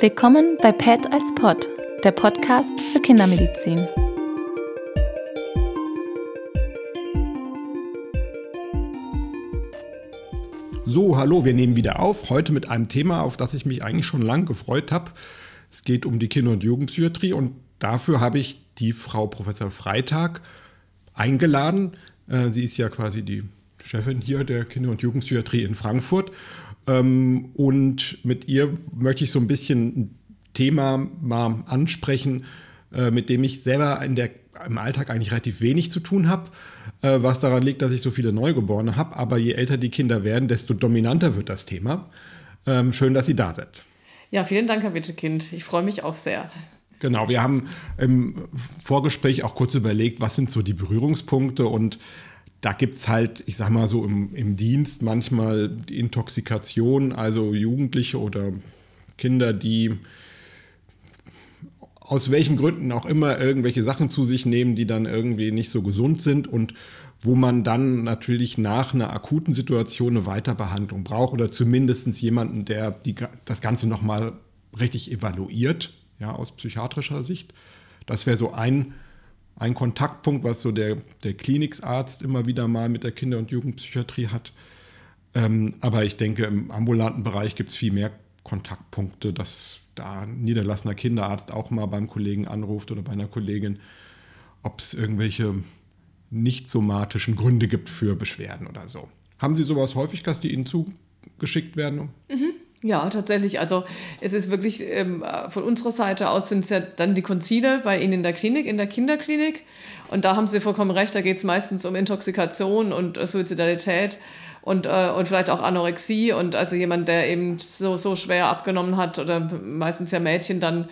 Willkommen bei PET als Pod, der Podcast für Kindermedizin. So, hallo, wir nehmen wieder auf. Heute mit einem Thema, auf das ich mich eigentlich schon lange gefreut habe. Es geht um die Kinder- und Jugendpsychiatrie und dafür habe ich die Frau Professor Freitag eingeladen. Äh, sie ist ja quasi die Chefin hier der Kinder- und Jugendpsychiatrie in Frankfurt. Ähm, und mit ihr möchte ich so ein bisschen ein Thema mal ansprechen, äh, mit dem ich selber in der, im Alltag eigentlich relativ wenig zu tun habe, äh, was daran liegt, dass ich so viele Neugeborene habe. Aber je älter die Kinder werden, desto dominanter wird das Thema. Ähm, schön, dass Sie da sind. Ja, vielen Dank, Herr Wittekind. Ich freue mich auch sehr. Genau, wir haben im Vorgespräch auch kurz überlegt, was sind so die Berührungspunkte und da gibt es halt, ich sag mal so im, im Dienst manchmal die Intoxikation, also Jugendliche oder Kinder, die aus welchen Gründen auch immer irgendwelche Sachen zu sich nehmen, die dann irgendwie nicht so gesund sind und wo man dann natürlich nach einer akuten Situation eine Weiterbehandlung braucht oder zumindest jemanden, der die, das Ganze nochmal richtig evaluiert, ja, aus psychiatrischer Sicht. Das wäre so ein ein Kontaktpunkt, was so der, der Kliniksarzt immer wieder mal mit der Kinder- und Jugendpsychiatrie hat. Ähm, aber ich denke, im ambulanten Bereich gibt es viel mehr Kontaktpunkte, dass da ein niederlassener Kinderarzt auch mal beim Kollegen anruft oder bei einer Kollegin, ob es irgendwelche nicht somatischen Gründe gibt für Beschwerden oder so. Haben Sie sowas häufig, dass die Ihnen zugeschickt werden? Mhm. Ja, tatsächlich. Also es ist wirklich, ähm, von unserer Seite aus sind es ja dann die Konzile bei Ihnen in der Klinik, in der Kinderklinik. Und da haben Sie vollkommen recht, da geht es meistens um Intoxikation und äh, Suizidalität und, äh, und vielleicht auch Anorexie. Und also jemand, der eben so, so schwer abgenommen hat oder meistens ja Mädchen dann,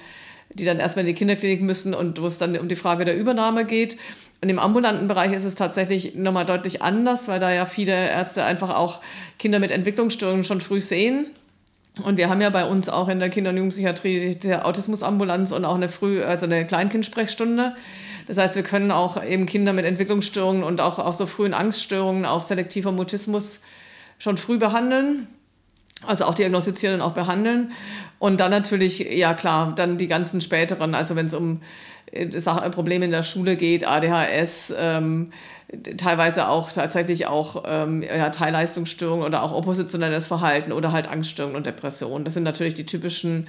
die dann erstmal in die Kinderklinik müssen und wo es dann um die Frage der Übernahme geht. Und im ambulanten Bereich ist es tatsächlich nochmal deutlich anders, weil da ja viele Ärzte einfach auch Kinder mit Entwicklungsstörungen schon früh sehen und wir haben ja bei uns auch in der Kinder- und Jugendpsychiatrie die Autismusambulanz und auch eine Früh-, also eine Kleinkindsprechstunde. Das heißt, wir können auch eben Kinder mit Entwicklungsstörungen und auch, auch so frühen Angststörungen, auch selektiver Mutismus schon früh behandeln. Also auch diagnostizieren und auch behandeln. Und dann natürlich, ja klar, dann die ganzen späteren, also wenn es um Probleme in der Schule geht, ADHS, ähm, teilweise auch tatsächlich auch ähm, ja, Teilleistungsstörungen oder auch oppositionelles Verhalten oder halt Angststörungen und Depressionen. Das sind natürlich die typischen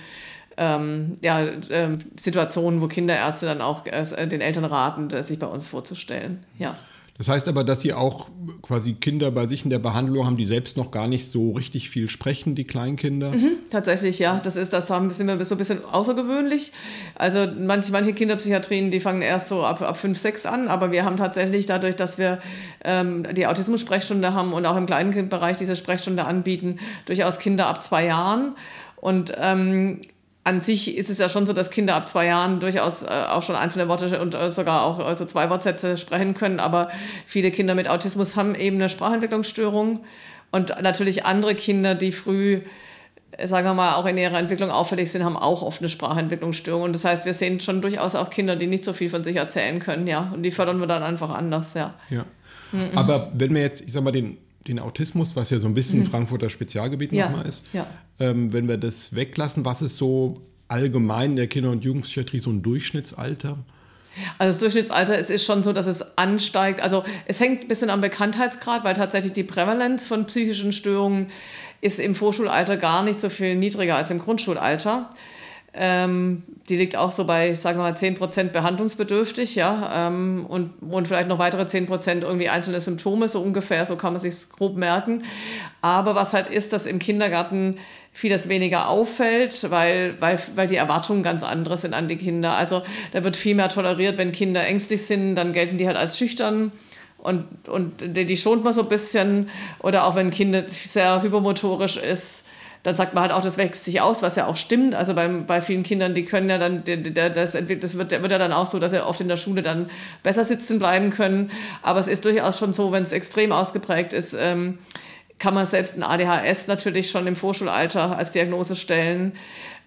ähm, ja, äh, Situationen, wo Kinderärzte dann auch äh, den Eltern raten, sich bei uns vorzustellen. Ja. Das heißt aber, dass Sie auch quasi Kinder bei sich in der Behandlung haben, die selbst noch gar nicht so richtig viel sprechen, die Kleinkinder? Mhm, tatsächlich, ja. Das ist, das haben, sind wir so ein bisschen außergewöhnlich. Also manche, manche Kinderpsychiatrien, die fangen erst so ab, ab 5, 6 an, aber wir haben tatsächlich dadurch, dass wir ähm, die Autismus-Sprechstunde haben und auch im Kleinkindbereich diese Sprechstunde anbieten, durchaus Kinder ab zwei Jahren. Und ähm, an sich ist es ja schon so, dass Kinder ab zwei Jahren durchaus äh, auch schon einzelne Worte und äh, sogar auch also zwei Wortsätze sprechen können. Aber viele Kinder mit Autismus haben eben eine Sprachentwicklungsstörung. Und natürlich andere Kinder, die früh, sagen wir mal, auch in ihrer Entwicklung auffällig sind, haben auch oft eine Sprachentwicklungsstörung. Und das heißt, wir sehen schon durchaus auch Kinder, die nicht so viel von sich erzählen können, ja. Und die fördern wir dann einfach anders, ja. Ja. Mhm. Aber wenn wir jetzt, ich sag mal, den den Autismus, was ja so ein bisschen mhm. Frankfurter Spezialgebiet ja. nochmal ist. Ja. Ähm, wenn wir das weglassen, was ist so allgemein in der Kinder- und Jugendpsychiatrie so ein Durchschnittsalter? Also das Durchschnittsalter, es ist schon so, dass es ansteigt. Also es hängt ein bisschen am Bekanntheitsgrad, weil tatsächlich die Prävalenz von psychischen Störungen ist im Vorschulalter gar nicht so viel niedriger als im Grundschulalter. Ähm, die liegt auch so bei, sagen wir mal, 10% behandlungsbedürftig, ja, ähm, und, und vielleicht noch weitere 10% irgendwie einzelne Symptome, so ungefähr, so kann man sich grob merken. Aber was halt ist, dass im Kindergarten vieles weniger auffällt, weil, weil, weil die Erwartungen ganz andere sind an die Kinder. Also da wird viel mehr toleriert, wenn Kinder ängstlich sind, dann gelten die halt als schüchtern und, und die, schont man so ein bisschen. Oder auch wenn ein Kind sehr hypermotorisch ist, dann sagt man halt auch, das wächst sich aus, was ja auch stimmt. Also beim, bei vielen Kindern, die können ja dann, das, das wird, wird ja dann auch so, dass sie oft in der Schule dann besser sitzen bleiben können. Aber es ist durchaus schon so, wenn es extrem ausgeprägt ist, ähm, kann man selbst ein ADHS natürlich schon im Vorschulalter als Diagnose stellen.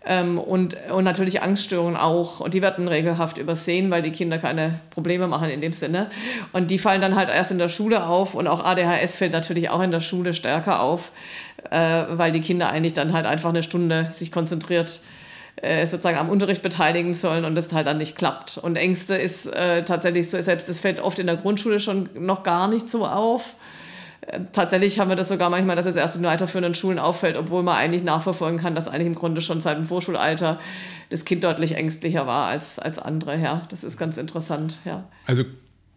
Ähm, und, und natürlich Angststörungen auch. Und die werden regelhaft übersehen, weil die Kinder keine Probleme machen in dem Sinne. Und die fallen dann halt erst in der Schule auf. Und auch ADHS fällt natürlich auch in der Schule stärker auf, äh, weil die Kinder eigentlich dann halt einfach eine Stunde sich konzentriert äh, sozusagen am Unterricht beteiligen sollen und das halt dann nicht klappt. Und Ängste ist äh, tatsächlich so, selbst das fällt oft in der Grundschule schon noch gar nicht so auf. Tatsächlich haben wir das sogar manchmal, dass es erst in weiterführenden Schulen auffällt, obwohl man eigentlich nachverfolgen kann, dass eigentlich im Grunde schon seit dem Vorschulalter das Kind deutlich ängstlicher war als, als andere. Ja, das ist ganz interessant. Ja. Also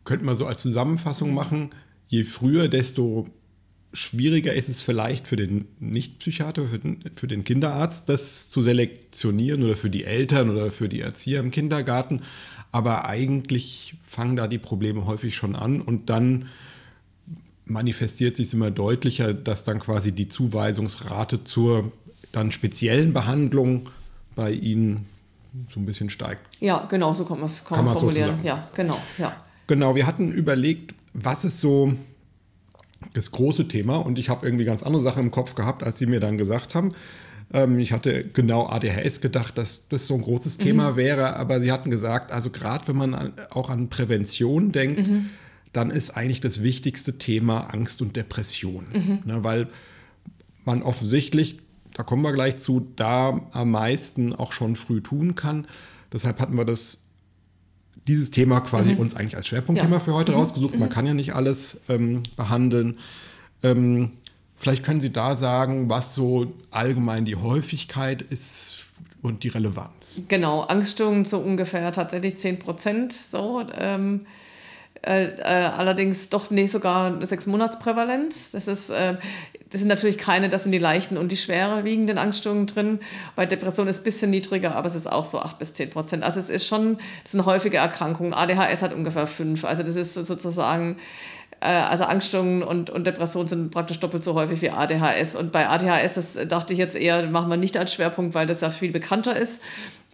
könnte man so als Zusammenfassung machen, je früher, desto schwieriger ist es vielleicht für den Nicht-Psychiater, für den, für den Kinderarzt, das zu selektionieren oder für die Eltern oder für die Erzieher im Kindergarten. Aber eigentlich fangen da die Probleme häufig schon an und dann manifestiert sich immer deutlicher, dass dann quasi die Zuweisungsrate zur dann speziellen Behandlung bei Ihnen so ein bisschen steigt. Ja, genau, so kann man es formulieren. So ja, genau, ja. Genau, wir hatten überlegt, was ist so das große Thema und ich habe irgendwie ganz andere Sachen im Kopf gehabt, als Sie mir dann gesagt haben. Ähm, ich hatte genau ADHS gedacht, dass das so ein großes Thema mhm. wäre, aber Sie hatten gesagt, also gerade wenn man an, auch an Prävention denkt, mhm. Dann ist eigentlich das wichtigste Thema Angst und Depression, mhm. ne, weil man offensichtlich, da kommen wir gleich zu, da am meisten auch schon früh tun kann. Deshalb hatten wir das dieses Thema quasi mhm. uns eigentlich als Schwerpunktthema ja. für heute mhm. rausgesucht. Man mhm. kann ja nicht alles ähm, behandeln. Ähm, vielleicht können Sie da sagen, was so allgemein die Häufigkeit ist und die Relevanz. Genau, Angststörungen so ungefähr tatsächlich 10 Prozent so. Ähm, äh, äh, allerdings doch nicht sogar sechs Monats Prävalenz. Das ist äh, das sind natürlich keine, das sind die leichten und die schwerer wiegenden Angststörungen drin. Bei Depression ist ein bisschen niedriger, aber es ist auch so 8 bis 10 Prozent. Also es ist schon, das sind häufige Erkrankungen. ADHS hat ungefähr 5. Also das ist sozusagen, also Angststörungen und, und Depression sind praktisch doppelt so häufig wie ADHS. Und bei ADHS, das dachte ich jetzt eher, machen wir nicht als Schwerpunkt, weil das ja viel bekannter ist.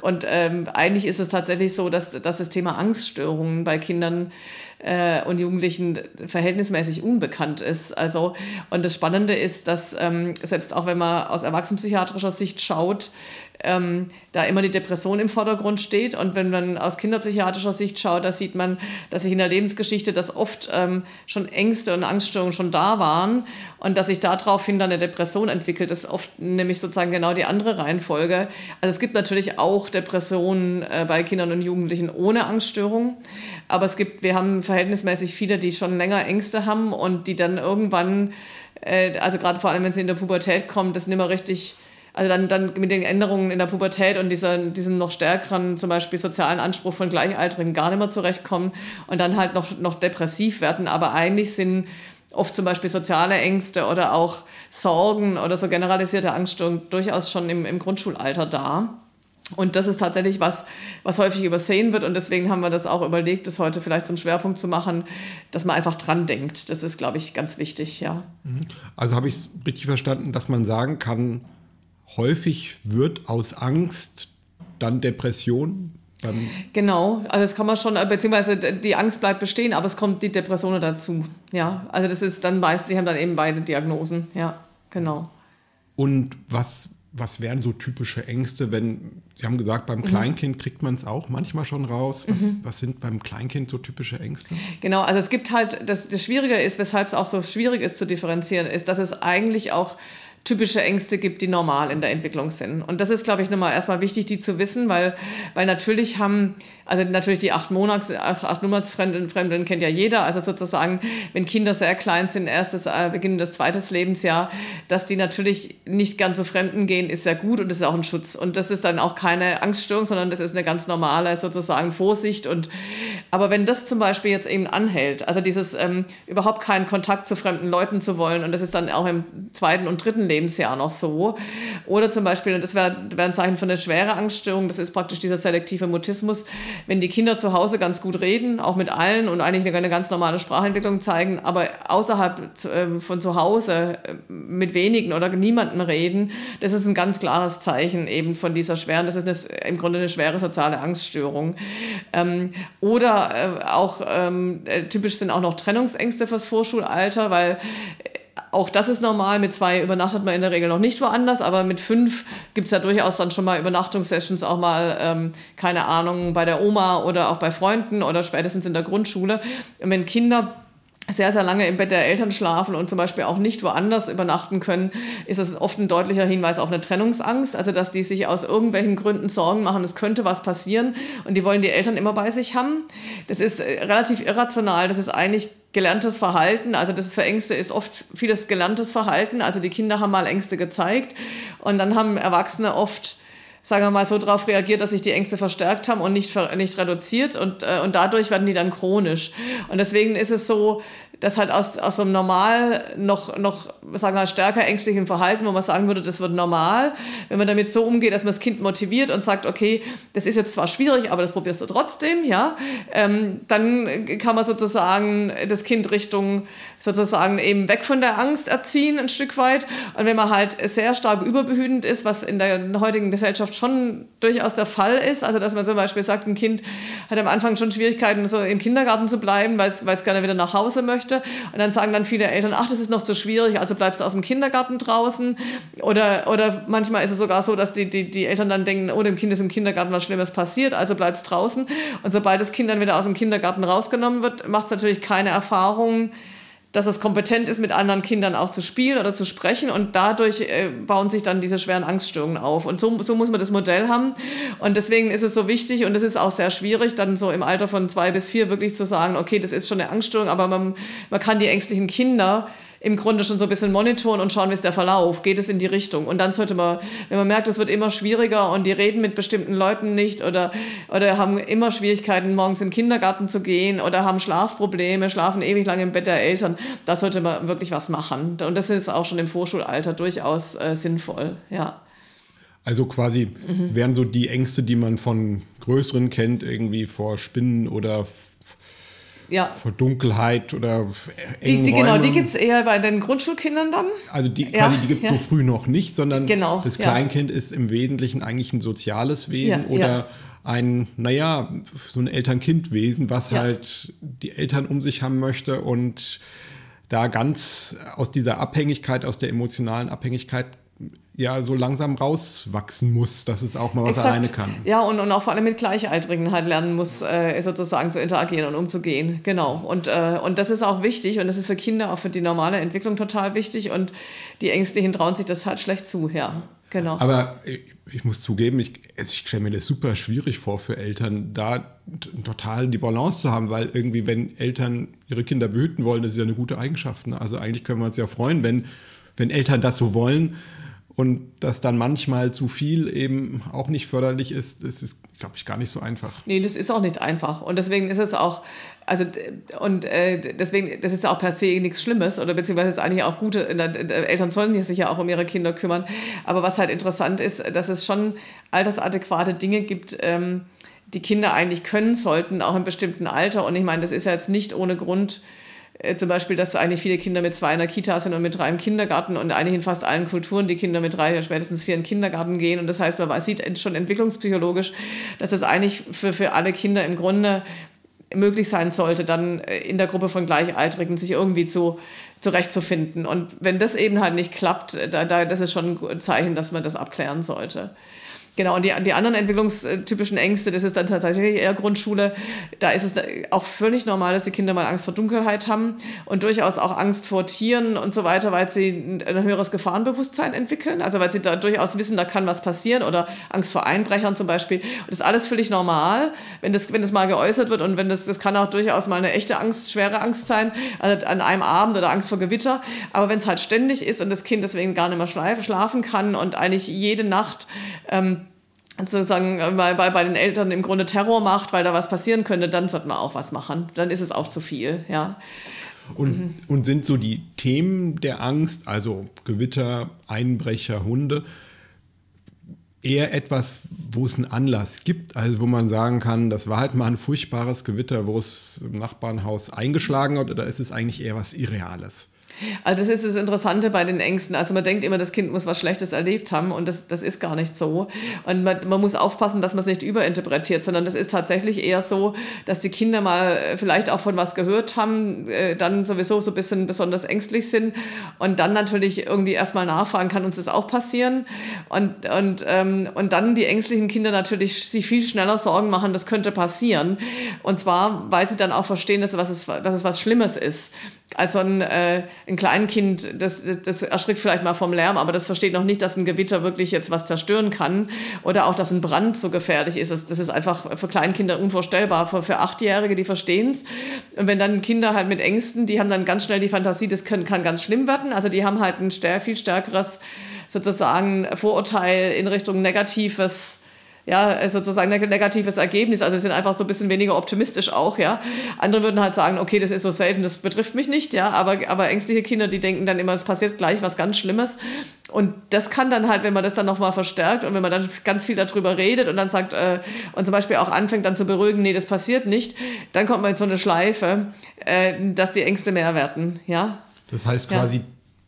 Und ähm, eigentlich ist es tatsächlich so, dass, dass das Thema Angststörungen bei Kindern äh, und Jugendlichen verhältnismäßig unbekannt ist. Also, und das Spannende ist, dass ähm, selbst auch wenn man aus erwachsenenpsychiatrischer Sicht schaut, ähm, da immer die Depression im Vordergrund steht. Und wenn man aus kinderpsychiatrischer Sicht schaut, da sieht man, dass sich in der Lebensgeschichte, dass oft ähm, schon Ängste und Angststörungen schon da waren und dass sich daraufhin dann eine Depression entwickelt, ist oft nämlich sozusagen genau die andere Reihenfolge. Also es gibt natürlich auch Depressionen äh, bei Kindern und Jugendlichen ohne Angststörung, aber es gibt, wir haben verhältnismäßig viele, die schon länger Ängste haben und die dann irgendwann, äh, also gerade vor allem, wenn sie in der Pubertät kommen, das nicht mehr richtig also dann, dann mit den Änderungen in der Pubertät und dieser, diesem noch stärkeren, zum Beispiel sozialen Anspruch von Gleichaltrigen gar nicht mehr zurechtkommen und dann halt noch, noch depressiv werden. Aber eigentlich sind oft zum Beispiel soziale Ängste oder auch Sorgen oder so generalisierte Angststörungen durchaus schon im, im Grundschulalter da. Und das ist tatsächlich was, was häufig übersehen wird. Und deswegen haben wir das auch überlegt, das heute vielleicht zum Schwerpunkt zu machen, dass man einfach dran denkt. Das ist, glaube ich, ganz wichtig, ja. Mhm. Also habe ich es richtig verstanden, dass man sagen kann, häufig wird aus Angst dann Depression. genau, also das kann man schon, beziehungsweise die Angst bleibt bestehen, aber es kommt die Depression dazu. Ja, also das ist dann meist, die haben dann eben beide Diagnosen. Ja, genau. Und was, was wären so typische Ängste, wenn, Sie haben gesagt, beim mhm. Kleinkind kriegt man es auch manchmal schon raus. Was, mhm. was, sind beim Kleinkind so typische Ängste? Genau, also es gibt halt, das, das Schwierige ist, weshalb es auch so schwierig ist zu differenzieren, ist, dass es eigentlich auch typische Ängste gibt, die normal in der Entwicklung sind. Und das ist, glaube ich, nochmal erstmal wichtig, die zu wissen, weil, weil natürlich haben, also natürlich die acht Monats, acht, Monatsfremden Fremden kennt ja jeder, also sozusagen, wenn Kinder sehr klein sind, erstes, äh, Beginn des zweites Lebensjahr, dass die natürlich nicht ganz so Fremden gehen, ist sehr gut und das ist auch ein Schutz. Und das ist dann auch keine Angststörung, sondern das ist eine ganz normale sozusagen Vorsicht. Und, aber wenn das zum Beispiel jetzt eben anhält, also dieses ähm, überhaupt keinen Kontakt zu fremden Leuten zu wollen und das ist dann auch im zweiten und dritten Lebensjahr noch so. Oder zum Beispiel, und das wäre wär ein Zeichen von einer schweren Angststörung, das ist praktisch dieser selektive Mutismus, wenn die Kinder zu Hause ganz gut reden, auch mit allen und eigentlich eine ganz normale Sprachentwicklung zeigen, aber außerhalb ähm, von zu Hause äh, mit wenigen oder niemanden reden, das ist ein ganz klares Zeichen eben von dieser schweren, das ist eine, im Grunde eine schwere soziale Angststörung. Ähm, oder äh, auch ähm, äh, typisch sind auch noch Trennungsängste fürs Vorschulalter, weil auch das ist normal. Mit zwei übernachtet man in der Regel noch nicht woanders, aber mit fünf gibt es ja durchaus dann schon mal Übernachtungssessions, auch mal, ähm, keine Ahnung, bei der Oma oder auch bei Freunden oder spätestens in der Grundschule. Und wenn Kinder sehr, sehr lange im Bett der Eltern schlafen und zum Beispiel auch nicht woanders übernachten können, ist das oft ein deutlicher Hinweis auf eine Trennungsangst. Also, dass die sich aus irgendwelchen Gründen Sorgen machen, es könnte was passieren und die wollen die Eltern immer bei sich haben. Das ist äh, relativ irrational. Das ist eigentlich gelerntes Verhalten. Also das für Ängste ist oft vieles gelerntes Verhalten. Also die Kinder haben mal Ängste gezeigt und dann haben Erwachsene oft sagen wir mal, so darauf reagiert, dass sich die Ängste verstärkt haben und nicht, nicht reduziert und, äh, und dadurch werden die dann chronisch. Und deswegen ist es so, dass halt aus, aus einem normal noch, noch sagen wir mal, stärker ängstlichen Verhalten, wo man sagen würde, das wird normal, wenn man damit so umgeht, dass man das Kind motiviert und sagt, okay, das ist jetzt zwar schwierig, aber das probierst du trotzdem, ja, ähm, dann kann man sozusagen das Kind Richtung sozusagen eben weg von der Angst erziehen, ein Stück weit. Und wenn man halt sehr stark überbehütend ist, was in der heutigen Gesellschaft schon durchaus der Fall ist, also dass man zum Beispiel sagt, ein Kind hat am Anfang schon Schwierigkeiten, so im Kindergarten zu bleiben, weil es, gerne wieder nach Hause möchte. Und dann sagen dann viele Eltern, ach, das ist noch zu schwierig, also bleibst du aus dem Kindergarten draußen. Oder, oder manchmal ist es sogar so, dass die, die, die Eltern dann denken, oh, dem Kind ist im Kindergarten was Schlimmes passiert, also bleibst draußen. Und sobald das Kind dann wieder aus dem Kindergarten rausgenommen wird, macht es natürlich keine Erfahrung, dass es kompetent ist, mit anderen Kindern auch zu spielen oder zu sprechen und dadurch äh, bauen sich dann diese schweren Angststörungen auf. Und so, so muss man das Modell haben. Und deswegen ist es so wichtig und es ist auch sehr schwierig, dann so im Alter von zwei bis vier wirklich zu sagen, okay, das ist schon eine Angststörung, aber man, man kann die ängstlichen Kinder im Grunde schon so ein bisschen monitoren und schauen, wie ist der Verlauf, geht es in die Richtung. Und dann sollte man, wenn man merkt, es wird immer schwieriger und die reden mit bestimmten Leuten nicht oder, oder haben immer Schwierigkeiten, morgens in den Kindergarten zu gehen oder haben Schlafprobleme, schlafen ewig lang im Bett der Eltern, da sollte man wirklich was machen. Und das ist auch schon im Vorschulalter durchaus äh, sinnvoll, ja. Also quasi mhm. wären so die Ängste, die man von Größeren kennt, irgendwie vor Spinnen oder ja. vor Dunkelheit oder die, die, Genau, die gibt es eher bei den Grundschulkindern dann. Also die, ja, quasi, die gibt es ja. so früh noch nicht, sondern genau, das Kleinkind ist im Wesentlichen eigentlich ein soziales Wesen oder ein, naja, so ein Eltern-Kind-Wesen, was halt die Eltern um sich haben möchte und da ganz aus dieser Abhängigkeit, aus der emotionalen Abhängigkeit ja so langsam rauswachsen muss, dass es auch mal was Exakt. alleine kann. Ja, und, und auch vor allem mit Gleichaltrigen halt lernen muss, äh, sozusagen zu interagieren und umzugehen. Genau. Und, äh, und das ist auch wichtig und das ist für Kinder, auch für die normale Entwicklung total wichtig und die Ängstlichen trauen sich das halt schlecht zu, ja. Genau. Aber ich muss zugeben, ich, also ich stelle mir das super schwierig vor für Eltern, da total die Balance zu haben, weil irgendwie, wenn Eltern ihre Kinder behüten wollen, das ist ja eine gute Eigenschaft. Ne? Also eigentlich können wir uns ja freuen, wenn, wenn Eltern das so wollen und dass dann manchmal zu viel eben auch nicht förderlich ist, das ist, glaube ich, gar nicht so einfach. Nee, das ist auch nicht einfach. Und deswegen ist es auch, also, und äh, deswegen, das ist auch per se nichts Schlimmes oder beziehungsweise ist eigentlich auch gut, Eltern sollen sich ja auch um ihre Kinder kümmern. Aber was halt interessant ist, dass es schon altersadäquate Dinge gibt, ähm, die Kinder eigentlich können sollten, auch im bestimmten Alter. Und ich meine, das ist ja jetzt nicht ohne Grund zum Beispiel, dass eigentlich viele Kinder mit zwei in der Kita sind und mit drei im Kindergarten und eigentlich in fast allen Kulturen die Kinder mit drei, spätestens vier in den Kindergarten gehen. Und das heißt, man sieht schon entwicklungspsychologisch, dass das eigentlich für, für alle Kinder im Grunde möglich sein sollte, dann äh, in der Gruppe von Gleichaltrigen sich irgendwie zu, zurechtzufinden. Und wenn das eben halt nicht klappt, äh, da, da, das ist schon ein Zeichen, dass man das abklären sollte. Genau, und die, die anderen entwicklungstypischen Ängste, das ist dann tatsächlich eher Grundschule. Da ist es auch völlig normal, dass die Kinder mal Angst vor Dunkelheit haben und durchaus auch Angst vor Tieren und so weiter, weil sie ein höheres Gefahrenbewusstsein entwickeln. Also weil sie da durchaus wissen, da kann was passieren oder Angst vor Einbrechern zum Beispiel. Und das ist alles völlig normal, wenn das, wenn das mal geäußert wird und wenn das, das kann auch durchaus mal eine echte Angst, schwere Angst sein, also an einem Abend oder Angst vor Gewitter. Aber wenn es halt ständig ist und das Kind deswegen gar nicht mehr schlafen kann und eigentlich jede Nacht ähm, sozusagen äh, bei, bei, bei den Eltern im Grunde Terror macht, weil da was passieren könnte, dann sollte man auch was machen. Dann ist es auch zu viel, ja. Und, mhm. und sind so die Themen der Angst, also Gewitter, Einbrecher, Hunde, eher etwas, wo es einen Anlass gibt, also wo man sagen kann, das war halt mal ein furchtbares Gewitter, wo es im Nachbarnhaus eingeschlagen hat, oder ist es eigentlich eher was Irreales? Also das ist das Interessante bei den Ängsten. Also man denkt immer, das Kind muss was Schlechtes erlebt haben und das, das ist gar nicht so. Und man, man muss aufpassen, dass man es nicht überinterpretiert, sondern das ist tatsächlich eher so, dass die Kinder mal vielleicht auch von was gehört haben, äh, dann sowieso so ein bisschen besonders ängstlich sind und dann natürlich irgendwie erstmal nachfragen, kann uns das auch passieren? Und, und, ähm, und dann die ängstlichen Kinder natürlich sich viel schneller Sorgen machen, das könnte passieren. Und zwar, weil sie dann auch verstehen, dass, was es, dass es was Schlimmes ist. Also ein, äh, ein Kleinkind, das, das erschrickt vielleicht mal vom Lärm, aber das versteht noch nicht, dass ein Gewitter wirklich jetzt was zerstören kann oder auch, dass ein Brand so gefährlich ist. Das, das ist einfach für Kleinkinder unvorstellbar. Für, für Achtjährige, die verstehen es. Und wenn dann Kinder halt mit Ängsten, die haben dann ganz schnell die Fantasie, das können, kann ganz schlimm werden. Also die haben halt ein viel stärkeres sozusagen Vorurteil in Richtung Negatives ja, sozusagen ein negatives Ergebnis. Also sie sind einfach so ein bisschen weniger optimistisch auch, ja. Andere würden halt sagen, okay, das ist so selten, das betrifft mich nicht, ja. Aber, aber ängstliche Kinder, die denken dann immer, es passiert gleich was ganz Schlimmes. Und das kann dann halt, wenn man das dann nochmal verstärkt und wenn man dann ganz viel darüber redet und dann sagt, äh, und zum Beispiel auch anfängt dann zu beruhigen, nee, das passiert nicht, dann kommt man in so eine Schleife, äh, dass die Ängste mehr werden, ja. Das heißt quasi, ja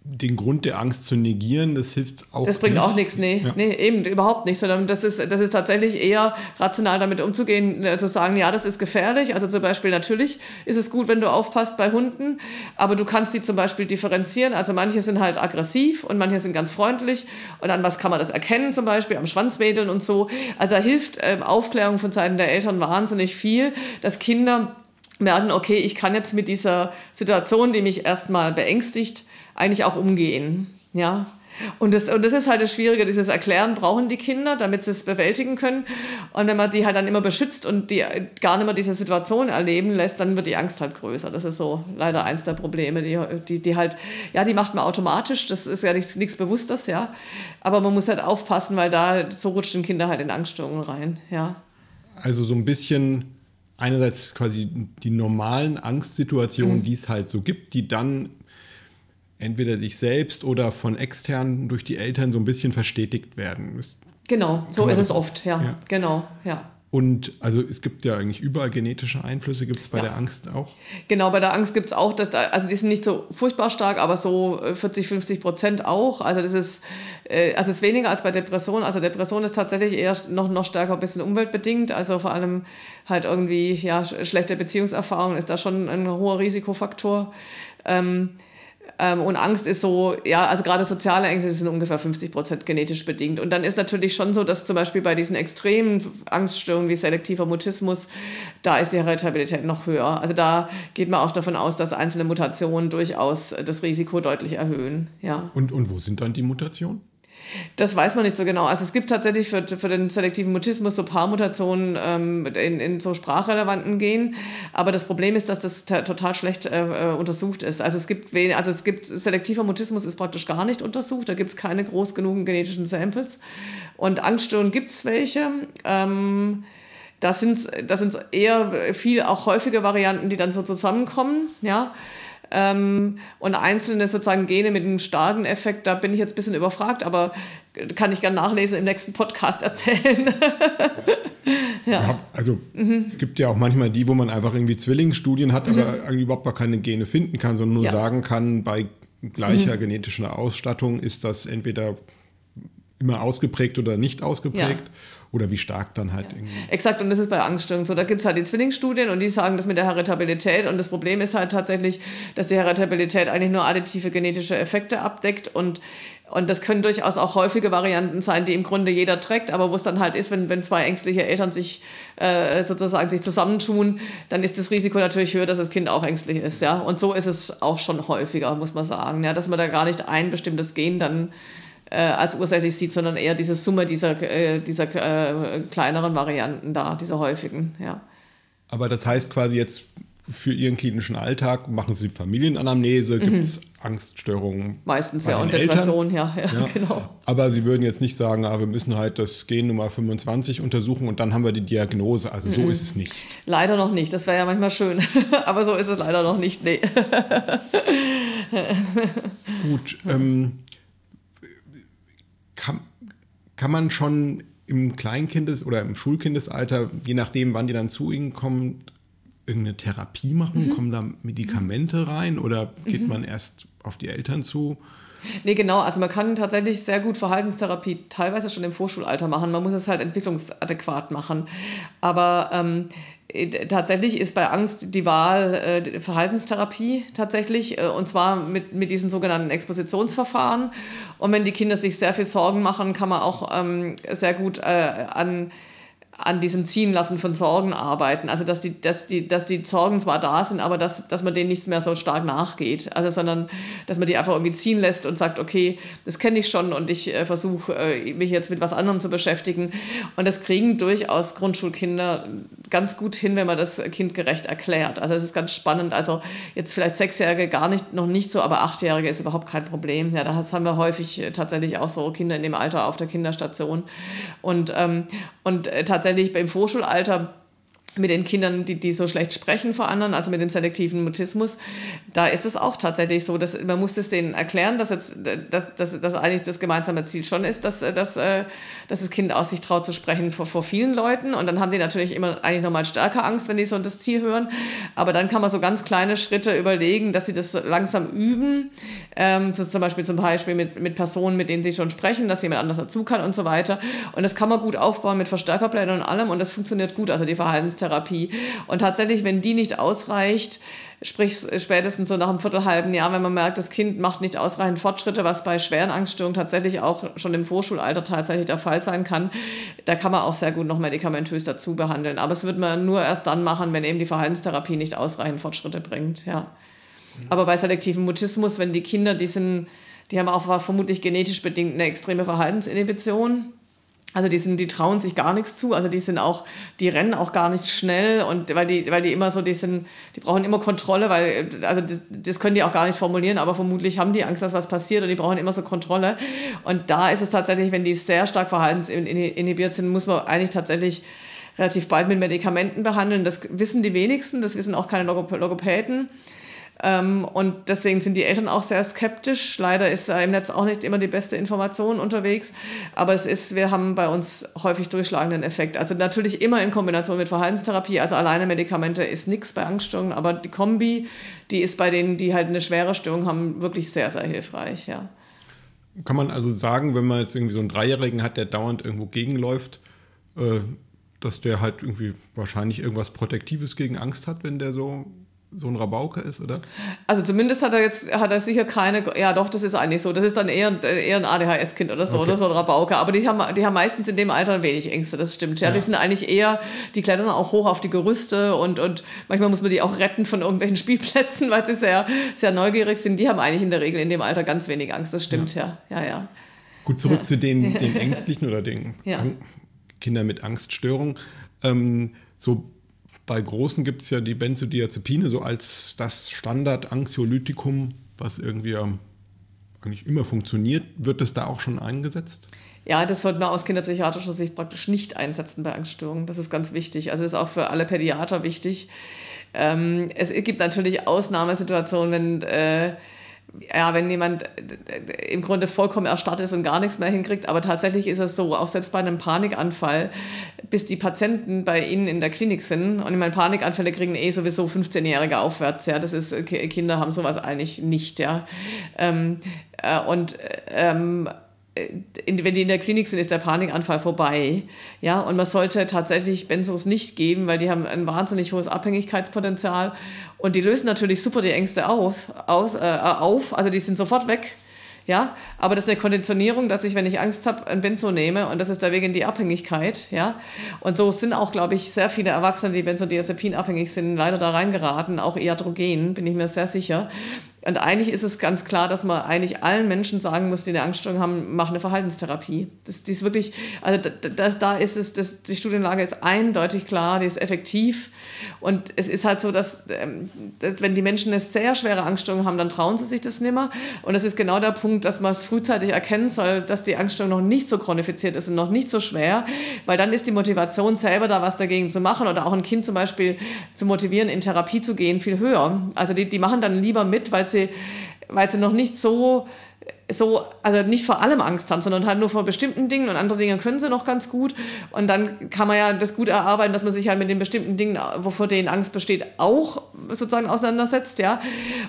den Grund der Angst zu negieren, das hilft auch. Das bringt nicht. auch nichts, nee, ja. nee, eben überhaupt nicht, sondern das ist, das ist tatsächlich eher rational damit umzugehen, äh, zu sagen, ja, das ist gefährlich. Also zum Beispiel natürlich ist es gut, wenn du aufpasst bei Hunden, aber du kannst die zum Beispiel differenzieren. Also manche sind halt aggressiv und manche sind ganz freundlich. Und an was kann man das erkennen zum Beispiel? Am Schwanzwedeln und so. Also da hilft ähm, Aufklärung von Seiten der Eltern wahnsinnig viel, dass Kinder merken, okay, ich kann jetzt mit dieser Situation, die mich erstmal beängstigt, eigentlich auch umgehen. Ja. Und das, und das ist halt das Schwierige, dieses Erklären brauchen die Kinder, damit sie es bewältigen können. Und wenn man die halt dann immer beschützt und die gar nicht mehr diese Situation erleben lässt, dann wird die Angst halt größer. Das ist so leider eins der Probleme, die, die, die halt, ja, die macht man automatisch, das ist ja nichts, nichts Bewusstes, ja. Aber man muss halt aufpassen, weil da so rutschen Kinder halt in Angststörungen rein, ja. Also so ein bisschen einerseits quasi die normalen Angstsituationen, mhm. die es halt so gibt, die dann entweder sich selbst oder von externen durch die Eltern so ein bisschen verstetigt werden. Genau, so ist es oft, ja. ja. Genau, ja. Und also es gibt ja eigentlich überall genetische Einflüsse, gibt es bei ja. der Angst auch? Genau, bei der Angst gibt es auch, dass, also die sind nicht so furchtbar stark, aber so 40, äh, 50 Prozent auch. Also das ist, äh, also ist weniger als bei Depression. Also Depression ist tatsächlich eher noch, noch stärker ein bisschen umweltbedingt. Also vor allem halt irgendwie, ja, schlechte Beziehungserfahrungen ist da schon ein hoher Risikofaktor. Ähm, und Angst ist so, ja, also gerade soziale Ängste sind ungefähr 50 Prozent genetisch bedingt. Und dann ist natürlich schon so, dass zum Beispiel bei diesen extremen Angststörungen wie selektiver Mutismus, da ist die Heritabilität noch höher. Also da geht man auch davon aus, dass einzelne Mutationen durchaus das Risiko deutlich erhöhen. Ja. Und, und wo sind dann die Mutationen? Das weiß man nicht so genau. Also es gibt tatsächlich für, für den selektiven Mutismus so Paarmutationen ähm, in, in so sprachrelevanten Genen. Aber das Problem ist, dass das total schlecht äh, äh, untersucht ist. Also es gibt wenig, also es gibt selektiver Mutismus ist praktisch gar nicht untersucht. Da gibt es keine groß genugen genetischen Samples. Und Angststörungen gibt es welche. Ähm, das sind, das sind eher viel auch häufige Varianten, die dann so zusammenkommen. Ja. Ähm, und einzelne sozusagen Gene mit einem starken Effekt, da bin ich jetzt ein bisschen überfragt, aber kann ich gerne nachlesen im nächsten Podcast erzählen. ja. ja. Also mhm. gibt ja auch manchmal die, wo man einfach irgendwie Zwillingsstudien hat, mhm. aber eigentlich überhaupt gar keine Gene finden kann, sondern nur ja. sagen kann, bei gleicher mhm. genetischer Ausstattung ist das entweder immer ausgeprägt oder nicht ausgeprägt. Ja oder wie stark dann halt. Ja. Irgendwie. Exakt, und das ist bei Angststörungen so. Da gibt es halt die Zwillingsstudien und die sagen das mit der Heritabilität. Und das Problem ist halt tatsächlich, dass die Heritabilität eigentlich nur additive genetische Effekte abdeckt und und das können durchaus auch häufige Varianten sein, die im Grunde jeder trägt, aber wo es dann halt ist, wenn, wenn zwei ängstliche Eltern sich äh, sozusagen sich zusammentun, dann ist das Risiko natürlich höher, dass das Kind auch ängstlich ist. Ja? Und so ist es auch schon häufiger, muss man sagen, ja? dass man da gar nicht ein bestimmtes Gen dann äh, als ursächlich sieht, sondern eher diese Summe dieser, äh, dieser äh, kleineren Varianten da, dieser häufigen, ja. Aber das heißt quasi jetzt für Ihren klinischen Alltag machen Sie Familienanamnese, gibt es mhm. Angststörungen? Meistens ja, und Depression, ja, ja, ja, genau. Aber Sie würden jetzt nicht sagen, ah, wir müssen halt das Gen Nummer 25 untersuchen und dann haben wir die Diagnose. Also so mhm. ist es nicht. Leider noch nicht, das wäre ja manchmal schön. Aber so ist es leider noch nicht, nee. Gut, ähm, kann, kann man schon im Kleinkindes- oder im Schulkindesalter, je nachdem, wann die dann zu ihnen kommen, irgendeine Therapie machen? Mhm. Kommen da Medikamente rein oder geht mhm. man erst auf die Eltern zu? Nee, genau. Also man kann tatsächlich sehr gut Verhaltenstherapie teilweise schon im Vorschulalter machen. Man muss es halt entwicklungsadäquat machen. Aber ähm, äh, tatsächlich ist bei Angst die Wahl äh, Verhaltenstherapie tatsächlich äh, und zwar mit, mit diesen sogenannten Expositionsverfahren. Und wenn die Kinder sich sehr viel Sorgen machen, kann man auch ähm, sehr gut äh, an an diesem Ziehen lassen von Sorgen arbeiten. Also dass die, dass die, dass die Sorgen zwar da sind, aber dass, dass man denen nicht mehr so stark nachgeht. Also sondern dass man die einfach irgendwie ziehen lässt und sagt, okay, das kenne ich schon und ich äh, versuche äh, mich jetzt mit was anderem zu beschäftigen. Und das kriegen durchaus Grundschulkinder ganz gut hin, wenn man das kindgerecht erklärt. Also es ist ganz spannend. Also jetzt vielleicht Sechsjährige gar nicht, noch nicht so, aber Achtjährige ist überhaupt kein Problem. Ja, das haben wir häufig äh, tatsächlich auch so Kinder in dem Alter auf der Kinderstation. Und, ähm, und äh, tatsächlich beim Vorschulalter mit den Kindern, die, die so schlecht sprechen vor anderen, also mit dem selektiven Mutismus, da ist es auch tatsächlich so, dass man muss es denen erklären, dass jetzt, dass, dass, dass eigentlich das gemeinsame Ziel schon ist, dass, dass, dass das Kind aus sich traut zu sprechen vor, vor vielen Leuten. Und dann haben die natürlich immer eigentlich nochmal stärker Angst, wenn die so das Ziel hören, aber dann kann man so ganz kleine Schritte überlegen, dass sie das langsam üben, ähm, zum Beispiel zum Beispiel mit, mit Personen, mit denen sie schon sprechen, dass jemand anders dazu kann und so weiter. Und das kann man gut aufbauen mit Verstärkerplänen und allem. Und das funktioniert gut, also die Verhaltens Verhaltenstherapie. Und tatsächlich, wenn die nicht ausreicht, sprich spätestens so nach einem viertelhalben Jahr, wenn man merkt, das Kind macht nicht ausreichend Fortschritte, was bei schweren Angststörungen tatsächlich auch schon im Vorschulalter tatsächlich der Fall sein kann, da kann man auch sehr gut noch medikamentös dazu behandeln. Aber es wird man nur erst dann machen, wenn eben die Verhaltenstherapie nicht ausreichend Fortschritte bringt. Ja. Aber bei selektivem Mutismus, wenn die Kinder, die die haben auch vermutlich genetisch bedingt eine extreme Verhaltensinhibition also die sind, die trauen sich gar nichts zu. Also die sind auch, die rennen auch gar nicht schnell und weil die, weil die immer so, die sind, die brauchen immer Kontrolle, weil, also das, das können die auch gar nicht formulieren, aber vermutlich haben die Angst, dass was passiert und die brauchen immer so Kontrolle. Und da ist es tatsächlich, wenn die sehr stark verhaltensinhibiert sind, muss man eigentlich tatsächlich relativ bald mit Medikamenten behandeln. Das wissen die wenigsten, das wissen auch keine Logopäden. Ähm, und deswegen sind die Eltern auch sehr skeptisch. Leider ist im Netz auch nicht immer die beste Information unterwegs. Aber es ist, wir haben bei uns häufig durchschlagenden Effekt. Also natürlich immer in Kombination mit Verhaltenstherapie. Also alleine Medikamente ist nichts bei Angststörungen, aber die Kombi, die ist bei denen, die halt eine schwere Störung haben, wirklich sehr, sehr hilfreich, ja. Kann man also sagen, wenn man jetzt irgendwie so einen Dreijährigen hat, der dauernd irgendwo gegenläuft, äh, dass der halt irgendwie wahrscheinlich irgendwas Protektives gegen Angst hat, wenn der so so ein Rabauke ist, oder? Also zumindest hat er jetzt, hat er sicher keine, ja doch, das ist eigentlich so. Das ist dann eher, eher ein ADHS-Kind oder so, okay. oder so ein Rabauke. Aber die haben, die haben meistens in dem Alter wenig Ängste, das stimmt. Ja, ja, die sind eigentlich eher, die klettern auch hoch auf die Gerüste und, und manchmal muss man die auch retten von irgendwelchen Spielplätzen, weil sie sehr, sehr neugierig sind. Die haben eigentlich in der Regel in dem Alter ganz wenig Angst, das stimmt ja. Ja, ja. ja. Gut, zurück ja. zu den, den Ängstlichen oder den Kindern mit Angststörungen. Ähm, so bei Großen gibt es ja die Benzodiazepine so als das Standard-Anxiolytikum, was irgendwie eigentlich immer funktioniert. Wird es da auch schon eingesetzt? Ja, das sollte man aus kinderpsychiatrischer Sicht praktisch nicht einsetzen bei Angststörungen. Das ist ganz wichtig. Also ist auch für alle Pädiater wichtig. Ähm, es gibt natürlich Ausnahmesituationen, wenn äh, ja, wenn jemand äh, im Grunde vollkommen erstarrt ist und gar nichts mehr hinkriegt. Aber tatsächlich ist es so, auch selbst bei einem Panikanfall, bis die Patienten bei Ihnen in der Klinik sind, und ich meine, Panikanfälle kriegen eh sowieso 15-Jährige aufwärts, ja, das ist, äh, Kinder haben sowas eigentlich nicht, ja. Ähm, äh, und ähm, in, wenn die in der Klinik sind, ist der Panikanfall vorbei. Ja, und man sollte tatsächlich Benzos nicht geben, weil die haben ein wahnsinnig hohes Abhängigkeitspotenzial und die lösen natürlich super die Ängste aus, aus, äh, auf. Also die sind sofort weg. Ja, aber das ist eine Konditionierung, dass ich, wenn ich Angst habe, ein Benzo nehme und das ist der Weg in die Abhängigkeit. Ja, und so sind auch, glaube ich, sehr viele Erwachsene, die Benzodiazepin abhängig sind, leider da reingeraten, auch Iatrogen, bin ich mir sehr sicher. Und eigentlich ist es ganz klar, dass man eigentlich allen Menschen sagen muss, die eine Angststörung haben, mach eine Verhaltenstherapie. Das, die ist wirklich, also das, da ist es, das, die Studienlage ist eindeutig klar, die ist effektiv. Und es ist halt so, dass, ähm, dass wenn die Menschen eine sehr schwere Angststörung haben, dann trauen sie sich das nimmer. Und das ist genau der Punkt, dass man es frühzeitig erkennen soll, dass die Angststörung noch nicht so chronifiziert ist und noch nicht so schwer, weil dann ist die Motivation selber da, was dagegen zu machen oder auch ein Kind zum Beispiel zu motivieren, in Therapie zu gehen, viel höher. Also die, die machen dann lieber mit, weil sie, weil sie noch nicht so so, also nicht vor allem Angst haben, sondern halt nur vor bestimmten Dingen und andere Dinge können sie noch ganz gut. Und dann kann man ja das gut erarbeiten, dass man sich halt mit den bestimmten Dingen, wovor denen Angst besteht, auch sozusagen auseinandersetzt, ja.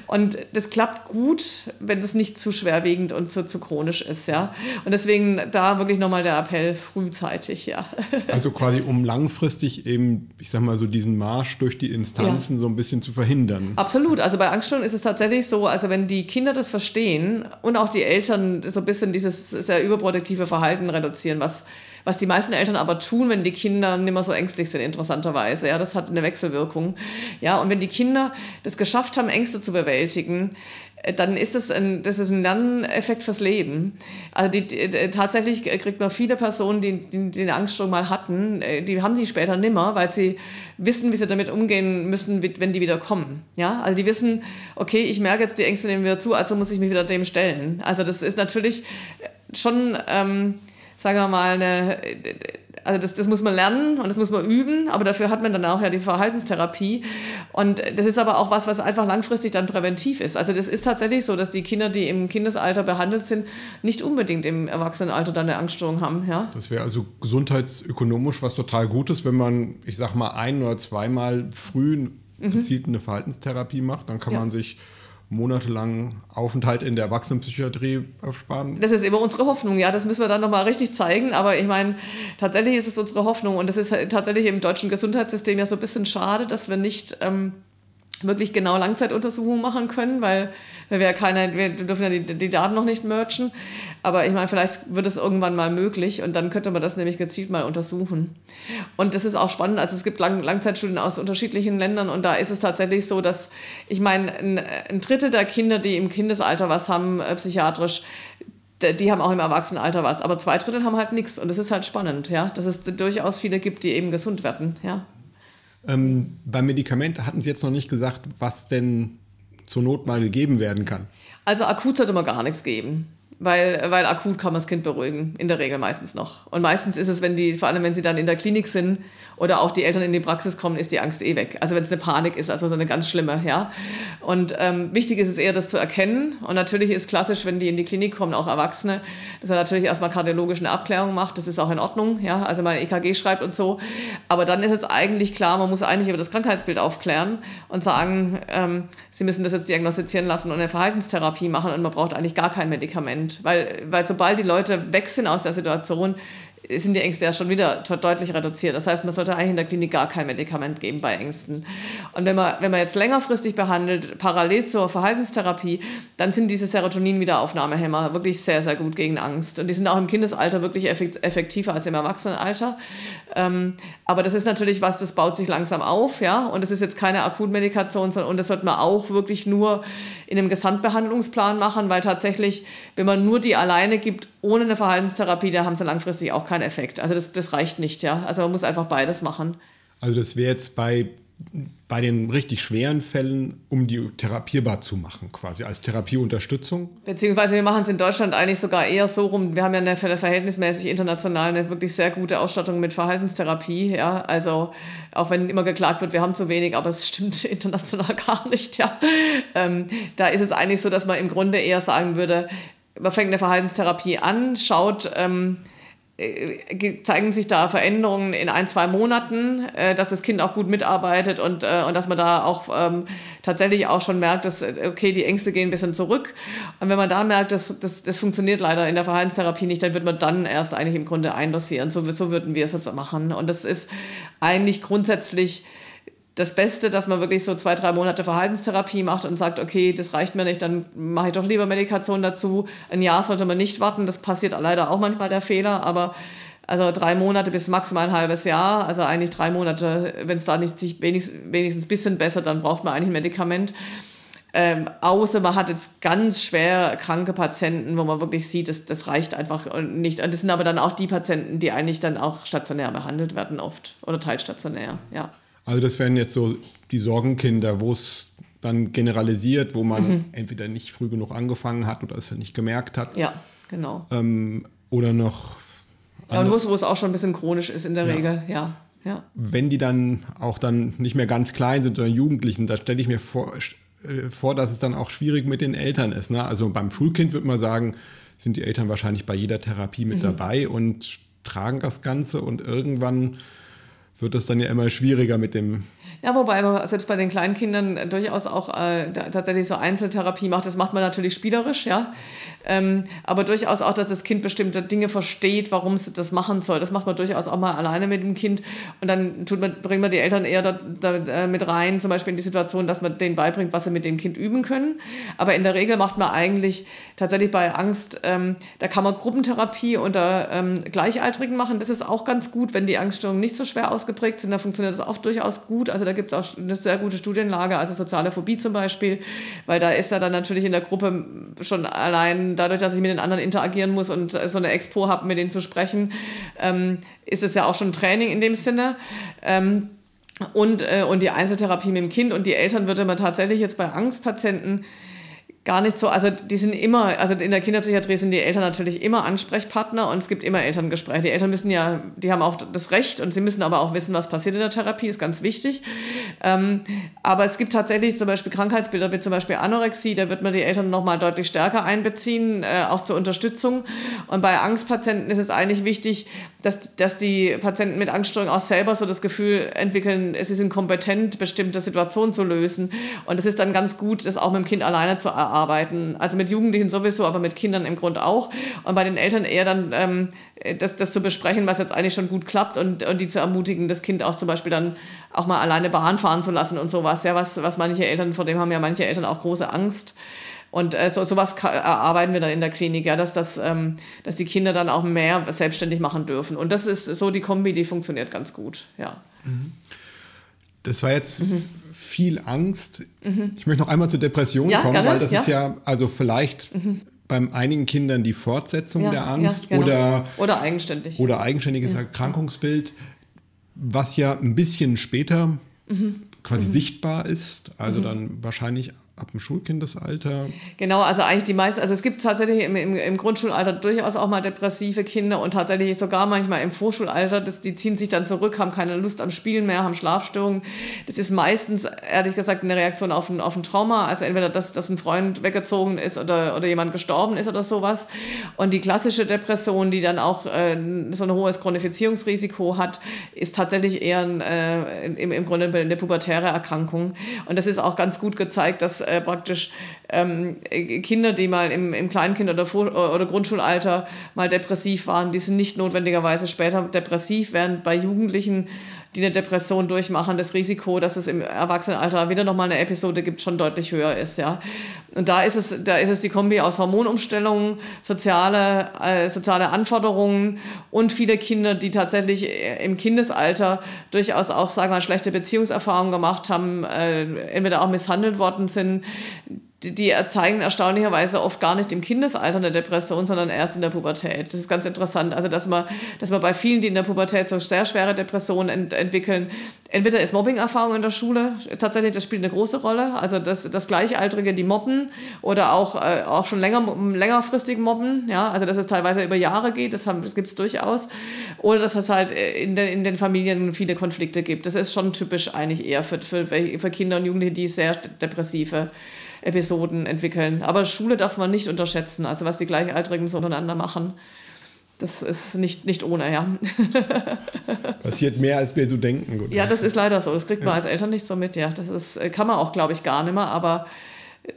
Und das klappt gut, wenn das nicht zu schwerwiegend und zu, zu chronisch ist, ja. Und deswegen da wirklich nochmal der Appell frühzeitig, ja. Also quasi um langfristig eben, ich sag mal so diesen Marsch durch die Instanzen ja. so ein bisschen zu verhindern. Absolut. Also bei Angststörungen ist es tatsächlich so, also wenn die Kinder das verstehen und auch die die Eltern so ein bisschen dieses sehr überprotektive Verhalten reduzieren, was, was die meisten Eltern aber tun, wenn die Kinder nicht mehr so ängstlich sind, interessanterweise. Ja, das hat eine Wechselwirkung. Ja, und wenn die Kinder das geschafft haben, Ängste zu bewältigen, dann ist das ein, das ist ein Lerneffekt fürs Leben. Also die, die, tatsächlich kriegt man viele Personen, die, die, eine Angststörung mal hatten, äh, die haben die später nimmer, weil sie wissen, wie sie damit umgehen müssen, wenn die wieder kommen. Ja? Also die wissen, okay, ich merke jetzt, die Ängste nehmen wieder zu, also muss ich mich wieder dem stellen. Also das ist natürlich schon, ähm, sagen wir mal, eine also das, das muss man lernen und das muss man üben, aber dafür hat man dann auch ja die Verhaltenstherapie. Und das ist aber auch was, was einfach langfristig dann präventiv ist. Also das ist tatsächlich so, dass die Kinder, die im Kindesalter behandelt sind, nicht unbedingt im Erwachsenenalter dann eine Angststörung haben. Ja? Das wäre also gesundheitsökonomisch was total Gutes, wenn man, ich sag mal, ein oder zweimal früh mhm. gezielt eine Verhaltenstherapie macht. Dann kann ja. man sich monatelang Aufenthalt in der Erwachsenenpsychiatrie ersparen? Das ist immer unsere Hoffnung, ja. Das müssen wir dann nochmal richtig zeigen. Aber ich meine, tatsächlich ist es unsere Hoffnung. Und das ist tatsächlich im deutschen Gesundheitssystem ja so ein bisschen schade, dass wir nicht ähm, wirklich genau Langzeituntersuchungen machen können, weil, weil wir ja keine, wir dürfen ja die, die Daten noch nicht merchen. Aber ich meine, vielleicht wird es irgendwann mal möglich und dann könnte man das nämlich gezielt mal untersuchen. Und das ist auch spannend. Also es gibt Lang Langzeitstudien aus unterschiedlichen Ländern und da ist es tatsächlich so, dass ich meine, ein, ein Drittel der Kinder, die im Kindesalter was haben, äh, psychiatrisch, die haben auch im Erwachsenenalter was, aber zwei Drittel haben halt nichts und das ist halt spannend, ja, dass es durchaus viele gibt, die eben gesund werden, ja. Ähm, beim Medikament hatten Sie jetzt noch nicht gesagt, was denn zur Not mal gegeben werden kann. Also akut sollte man gar nichts geben. Weil, weil akut kann man das Kind beruhigen, in der Regel meistens noch. Und meistens ist es, wenn die, vor allem wenn sie dann in der Klinik sind oder auch die Eltern in die Praxis kommen, ist die Angst eh weg. Also wenn es eine Panik ist, also so eine ganz schlimme, ja. Und ähm, wichtig ist es eher, das zu erkennen. Und natürlich ist klassisch, wenn die in die Klinik kommen, auch Erwachsene, dass er natürlich erstmal kardiologisch eine Abklärung macht. Das ist auch in Ordnung, ja. Also mal EKG schreibt und so. Aber dann ist es eigentlich klar, man muss eigentlich über das Krankheitsbild aufklären und sagen, ähm, sie müssen das jetzt diagnostizieren lassen und eine Verhaltenstherapie machen und man braucht eigentlich gar kein Medikament. Weil, weil sobald die Leute weg sind aus der Situation, sind die Ängste ja schon wieder deutlich reduziert. Das heißt, man sollte eigentlich in der Klinik gar kein Medikament geben bei Ängsten. Und wenn man, wenn man jetzt längerfristig behandelt, parallel zur Verhaltenstherapie, dann sind diese Serotonin-Wiederaufnahmehämmer wirklich sehr, sehr gut gegen Angst. Und die sind auch im Kindesalter wirklich effektiver als im Erwachsenenalter. Ähm, aber das ist natürlich was, das baut sich langsam auf, ja. Und das ist jetzt keine Akutmedikation, sondern und das sollte man auch wirklich nur in einem Gesamtbehandlungsplan machen, weil tatsächlich, wenn man nur die alleine gibt, ohne eine Verhaltenstherapie, da haben sie langfristig auch keinen Effekt. Also das, das reicht nicht, ja. Also man muss einfach beides machen. Also das wäre jetzt bei, bei den richtig schweren Fällen, um die therapierbar zu machen, quasi als Therapieunterstützung. Beziehungsweise wir machen es in Deutschland eigentlich sogar eher so rum. Wir haben ja eine verhältnismäßig international eine wirklich sehr gute Ausstattung mit Verhaltenstherapie. Ja, also auch wenn immer geklagt wird, wir haben zu wenig, aber es stimmt international gar nicht. Ja, ähm, da ist es eigentlich so, dass man im Grunde eher sagen würde, man fängt eine Verhaltenstherapie an, schaut, ähm, äh, zeigen sich da Veränderungen in ein, zwei Monaten, äh, dass das Kind auch gut mitarbeitet und, äh, und dass man da auch ähm, tatsächlich auch schon merkt, dass, äh, okay, die Ängste gehen ein bisschen zurück. Und wenn man da merkt, dass das, das funktioniert leider in der Verhaltenstherapie nicht, dann wird man dann erst eigentlich im Grunde eindossieren. So, so würden wir es jetzt machen. Und das ist eigentlich grundsätzlich das Beste, dass man wirklich so zwei, drei Monate Verhaltenstherapie macht und sagt, okay, das reicht mir nicht, dann mache ich doch lieber Medikation dazu. Ein Jahr sollte man nicht warten, das passiert leider auch manchmal der Fehler, aber also drei Monate bis maximal ein halbes Jahr, also eigentlich drei Monate, wenn es da nicht sich wenigstens, wenigstens ein bisschen besser, dann braucht man eigentlich ein Medikament. Ähm, außer man hat jetzt ganz schwer kranke Patienten, wo man wirklich sieht, das, das reicht einfach nicht. Und das sind aber dann auch die Patienten, die eigentlich dann auch stationär behandelt werden oft oder teilstationär, ja. Also das wären jetzt so die Sorgenkinder, wo es dann generalisiert, wo man mhm. entweder nicht früh genug angefangen hat oder es nicht gemerkt hat. Ja, genau. Ähm, oder noch. Ja, und wo es, wo es auch schon ein bisschen chronisch ist in der ja. Regel, ja. ja. Wenn die dann auch dann nicht mehr ganz klein sind, sondern Jugendlichen, da stelle ich mir vor, äh, vor, dass es dann auch schwierig mit den Eltern ist. Ne? Also beim Schulkind würde man sagen, sind die Eltern wahrscheinlich bei jeder Therapie mit mhm. dabei und tragen das Ganze und irgendwann wird es dann ja immer schwieriger mit dem. Ja, wobei man selbst bei den kleinen Kindern durchaus auch äh, tatsächlich so Einzeltherapie macht. Das macht man natürlich spielerisch, ja. Ähm, aber durchaus auch, dass das Kind bestimmte Dinge versteht, warum es das machen soll. Das macht man durchaus auch mal alleine mit dem Kind. Und dann tut man, bringt man die Eltern eher da, da, äh, mit rein, zum Beispiel in die Situation, dass man denen beibringt, was sie mit dem Kind üben können. Aber in der Regel macht man eigentlich tatsächlich bei Angst, ähm, da kann man Gruppentherapie unter ähm, Gleichaltrigen machen. Das ist auch ganz gut, wenn die Angststörungen nicht so schwer ausgeprägt sind. Da funktioniert das auch durchaus gut. Also da gibt es auch eine sehr gute Studienlage, also soziale Phobie zum Beispiel, weil da ist ja dann natürlich in der Gruppe schon allein dadurch, dass ich mit den anderen interagieren muss und so eine Expo habe, mit denen zu sprechen, ähm, ist es ja auch schon Training in dem Sinne. Ähm, und, äh, und die Einzeltherapie mit dem Kind und die Eltern würde man tatsächlich jetzt bei Angstpatienten gar nicht so, also die sind immer, also in der Kinderpsychiatrie sind die Eltern natürlich immer Ansprechpartner und es gibt immer Elterngespräche. Die Eltern müssen ja, die haben auch das Recht und sie müssen aber auch wissen, was passiert in der Therapie, ist ganz wichtig. Ähm, aber es gibt tatsächlich zum Beispiel Krankheitsbilder wie zum Beispiel Anorexie, da wird man die Eltern nochmal deutlich stärker einbeziehen, äh, auch zur Unterstützung. Und bei Angstpatienten ist es eigentlich wichtig, dass, dass die Patienten mit Angststörungen auch selber so das Gefühl entwickeln, sie sind kompetent, bestimmte Situationen zu lösen. Und es ist dann ganz gut, das auch mit dem Kind alleine zu erarbeiten arbeiten. Also mit Jugendlichen sowieso, aber mit Kindern im Grunde auch. Und bei den Eltern eher dann ähm, das, das zu besprechen, was jetzt eigentlich schon gut klappt und, und die zu ermutigen, das Kind auch zum Beispiel dann auch mal alleine Bahn fahren zu lassen und sowas. Ja, was, was manche Eltern, vor dem haben ja manche Eltern auch große Angst. Und äh, so, sowas erarbeiten wir dann in der Klinik, ja, dass, das, ähm, dass die Kinder dann auch mehr selbstständig machen dürfen. Und das ist so die Kombi, die funktioniert ganz gut, ja. Das war jetzt mhm viel Angst. Mhm. Ich möchte noch einmal zur Depression ja, kommen, gerne, weil das ja. ist ja also vielleicht mhm. bei einigen Kindern die Fortsetzung ja, der Angst genau. oder, oder eigenständig. Oder eigenständiges Erkrankungsbild, was ja ein bisschen später mhm. quasi mhm. sichtbar ist, also mhm. dann wahrscheinlich ab dem Schulkindesalter? Genau, also eigentlich die meisten, also es gibt tatsächlich im, im, im, Grundschulalter durchaus auch mal depressive Kinder und tatsächlich sogar manchmal im Vorschulalter, das, die ziehen sich dann zurück, haben keine Lust am Spielen mehr, haben Schlafstörungen. Das ist meistens, ehrlich gesagt, eine Reaktion auf ein, auf ein Trauma, also entweder, dass, dass ein Freund weggezogen ist oder, oder jemand gestorben ist oder sowas. Und die klassische Depression, die dann auch äh, so ein hohes Chronifizierungsrisiko hat, ist tatsächlich eher ein, äh, im, im Grunde eine pubertäre Erkrankung. Und das ist auch ganz gut gezeigt, dass äh, praktisch ähm, Kinder, die mal im, im Kleinkind- oder, Vor oder Grundschulalter mal depressiv waren, die sind nicht notwendigerweise später depressiv, während bei Jugendlichen, die eine Depression durchmachen, das Risiko, dass es im Erwachsenenalter wieder nochmal eine Episode gibt, schon deutlich höher ist. Ja. Und da ist es, da ist es die Kombi aus Hormonumstellungen, soziale, äh, soziale Anforderungen und viele Kinder, die tatsächlich äh, im Kindesalter durchaus auch, sagen wir mal, schlechte Beziehungserfahrungen gemacht haben, äh, entweder auch misshandelt worden sind, die zeigen erstaunlicherweise oft gar nicht im Kindesalter eine Depression, sondern erst in der Pubertät. Das ist ganz interessant. Also, dass man, dass man bei vielen, die in der Pubertät so sehr schwere Depressionen ent entwickeln, entweder ist Mobbing-Erfahrung in der Schule, tatsächlich, das spielt eine große Rolle. Also, das, das Gleichaltrige, die mobben oder auch, äh, auch schon länger, längerfristig mobben. Ja, also, dass es teilweise über Jahre geht, das, das gibt es durchaus. Oder dass es halt in den, in den Familien viele Konflikte gibt. Das ist schon typisch eigentlich eher für, für, für Kinder und Jugendliche, die sehr depressive Episoden entwickeln. Aber Schule darf man nicht unterschätzen. Also was die Gleichaltrigen so untereinander machen, das ist nicht, nicht ohne, ja. Passiert mehr, als wir so denken. Oder? Ja, das ist leider so. Das kriegt man ja. als Eltern nicht so mit. Ja, das ist, kann man auch, glaube ich, gar nicht mehr. Aber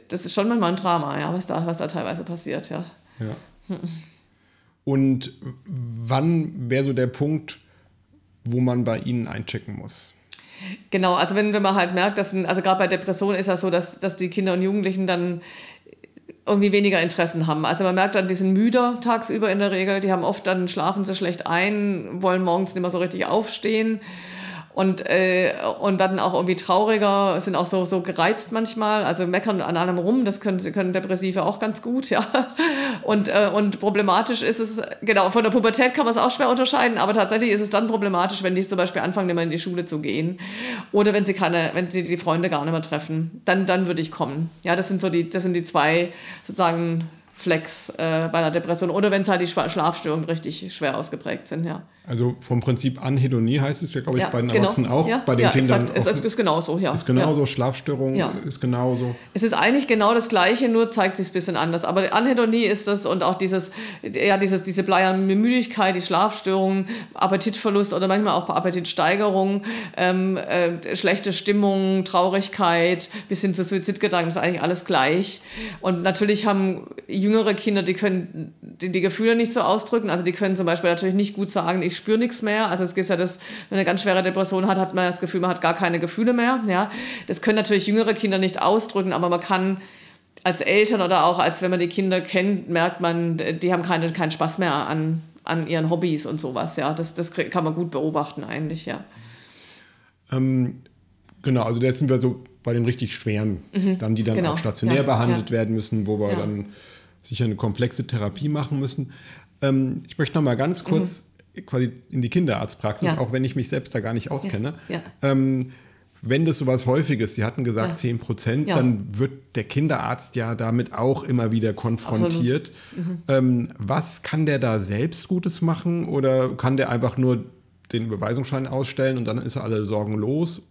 das ist schon manchmal ein Drama, ja, was da, was da teilweise passiert, ja. ja. Und wann wäre so der Punkt, wo man bei Ihnen einchecken muss? Genau, also wenn, wenn man halt merkt, dass, also gerade bei Depressionen ist ja so, dass, dass die Kinder und Jugendlichen dann irgendwie weniger Interessen haben. Also man merkt dann, die sind müder tagsüber in der Regel, die haben oft dann, schlafen sie schlecht ein, wollen morgens nicht mehr so richtig aufstehen und, äh, und werden auch irgendwie trauriger, sind auch so, so gereizt manchmal, also meckern an allem rum, das können, können Depressive auch ganz gut, ja. Und, äh, und problematisch ist es, genau, von der Pubertät kann man es auch schwer unterscheiden, aber tatsächlich ist es dann problematisch, wenn die zum Beispiel anfangen, mehr in die Schule zu gehen oder wenn sie keine, wenn sie die Freunde gar nicht mehr treffen, dann, dann würde ich kommen. Ja, das sind so die, das sind die zwei sozusagen Flex äh, bei einer Depression oder wenn es halt die Schlafstörungen richtig schwer ausgeprägt sind, ja. Also vom Prinzip Anhedonie heißt es ja, glaube ich, Ja, bei den genau. Erwachsenen auch, Ja, bei den ja, Kindern exakt. Es auch- ist, ist genauso, ja. ist genauso, Ja. Schlafstörung Ja. ist genauso. Es ist eigentlich genau das Gleiche, nur zeigt sich ein bisschen anders. Aber Anhedonie ist das und auch dieses, ja, dieses, diese bleierne Müdigkeit, die Schlafstörungen, Appetitverlust oder manchmal auch Appetitsteigerung, ähm, äh, schlechte Stimmung, Traurigkeit bis hin zu Suizidgedanken, ist eigentlich alles gleich. Und natürlich haben jüngere Kinder, die können die, die Gefühle nicht so ausdrücken. Also die können zum Beispiel natürlich nicht gut sagen, ich spüre nichts mehr. Also es ist ja das, wenn man eine ganz schwere Depression hat, hat man das Gefühl, man hat gar keine Gefühle mehr. Ja, das können natürlich jüngere Kinder nicht ausdrücken, aber man kann als Eltern oder auch als wenn man die Kinder kennt, merkt man, die haben keine, keinen Spaß mehr an, an ihren Hobbys und sowas. Ja, das, das kann man gut beobachten eigentlich. Ja. Ähm, genau, also jetzt sind wir so bei den richtig schweren, dann die dann genau. auch stationär Ja, behandelt ja. werden müssen, wo wir Ja. dann sicher eine komplexe Therapie machen müssen. Ähm, ich möchte noch mal ganz kurz quasi in die Kinderarztpraxis, Mhm. Ja. auch wenn ich mich selbst da gar nicht auskenne. Ja. Ähm, wenn das sowas Häufiges, Sie hatten gesagt Ja. 10 Prozent, Ja. dann wird der Kinderarzt ja damit auch immer wieder konfrontiert. Mhm. Ähm, was kann der da selbst Gutes machen oder kann der einfach nur den Überweisungsschein ausstellen und dann ist er alle Sorgen los?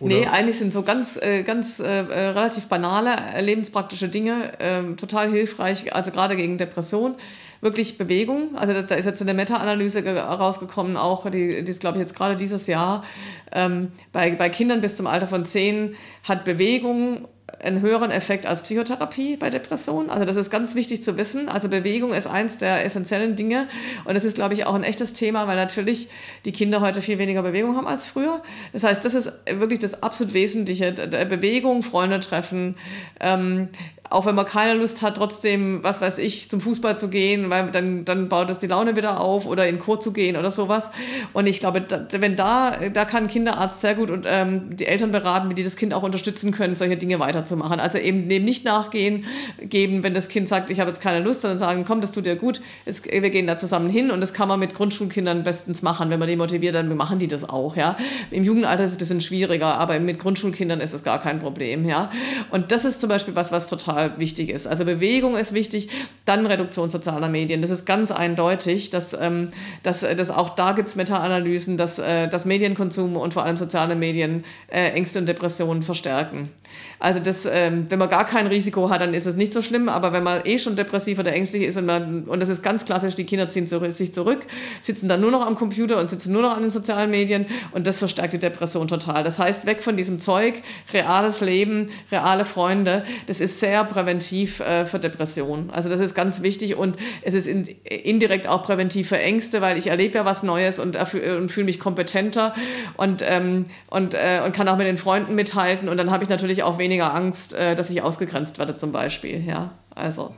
Oder? Nee, eigentlich sind so ganz, äh, ganz äh, äh, relativ banale, äh, lebenspraktische Dinge ähm, total hilfreich, also gerade gegen Depression. Wirklich Bewegung. Also da ist jetzt eine Meta-Analyse ge- rausgekommen, auch die, die ist, glaube ich, jetzt gerade dieses Jahr. Ähm, bei, bei Kindern bis zum Alter von 10 hat Bewegung einen höheren Effekt als Psychotherapie bei Depressionen. Also das ist ganz wichtig zu wissen. Also Bewegung ist eins der essentiellen Dinge und das ist, glaube ich, auch ein echtes Thema, weil natürlich die Kinder heute viel weniger Bewegung haben als früher. Das heißt, das ist wirklich das absolut Wesentliche. Bewegung, Freunde treffen, ähm, auch wenn man keine Lust hat, trotzdem, was weiß ich, zum Fußball zu gehen, weil dann, dann baut es die Laune wieder auf oder in Chor zu gehen oder sowas. Und ich glaube, da, wenn da, da kann ein Kinderarzt sehr gut und ähm, die Eltern beraten, wie die das Kind auch unterstützen können, solche Dinge weiterzumachen. Also eben dem nicht nachgehen, geben, wenn das Kind sagt, ich habe jetzt keine Lust, sondern sagen, komm, das tut dir gut, jetzt, wir gehen da zusammen hin und das kann man mit Grundschulkindern bestens machen. Wenn man die motiviert, dann machen die das auch, ja. Im Jugendalter ist es ein bisschen schwieriger, aber mit Grundschulkindern ist es gar kein Problem, ja. Und das ist zum Beispiel was, was total wichtig ist. Also Bewegung ist wichtig, dann Reduktion sozialer Medien. Das ist ganz eindeutig, dass, ähm, dass, dass auch da gibt es Meta-Analysen, dass, äh, dass Medienkonsum und vor allem soziale Medien äh, Ängste und Depressionen verstärken. Also das, ähm, wenn man gar kein Risiko hat, dann ist es nicht so schlimm, aber wenn man eh schon depressiv oder ängstlich ist und, man, und das ist ganz klassisch, die Kinder ziehen zurück, sich zurück, sitzen dann nur noch am Computer und sitzen nur noch an den sozialen Medien und das verstärkt die Depression total. Das heißt, weg von diesem Zeug, reales Leben, reale Freunde, das ist sehr präventiv äh, für Depressionen. Also das ist ganz wichtig und es ist in, indirekt auch präventiv für Ängste, weil ich erlebe ja was Neues und, erfü- und fühle mich kompetenter und, ähm, und, äh, und kann auch mit den Freunden mithalten und dann habe ich natürlich auch weniger Angst, äh, dass ich ausgegrenzt werde zum Beispiel. Ja, also.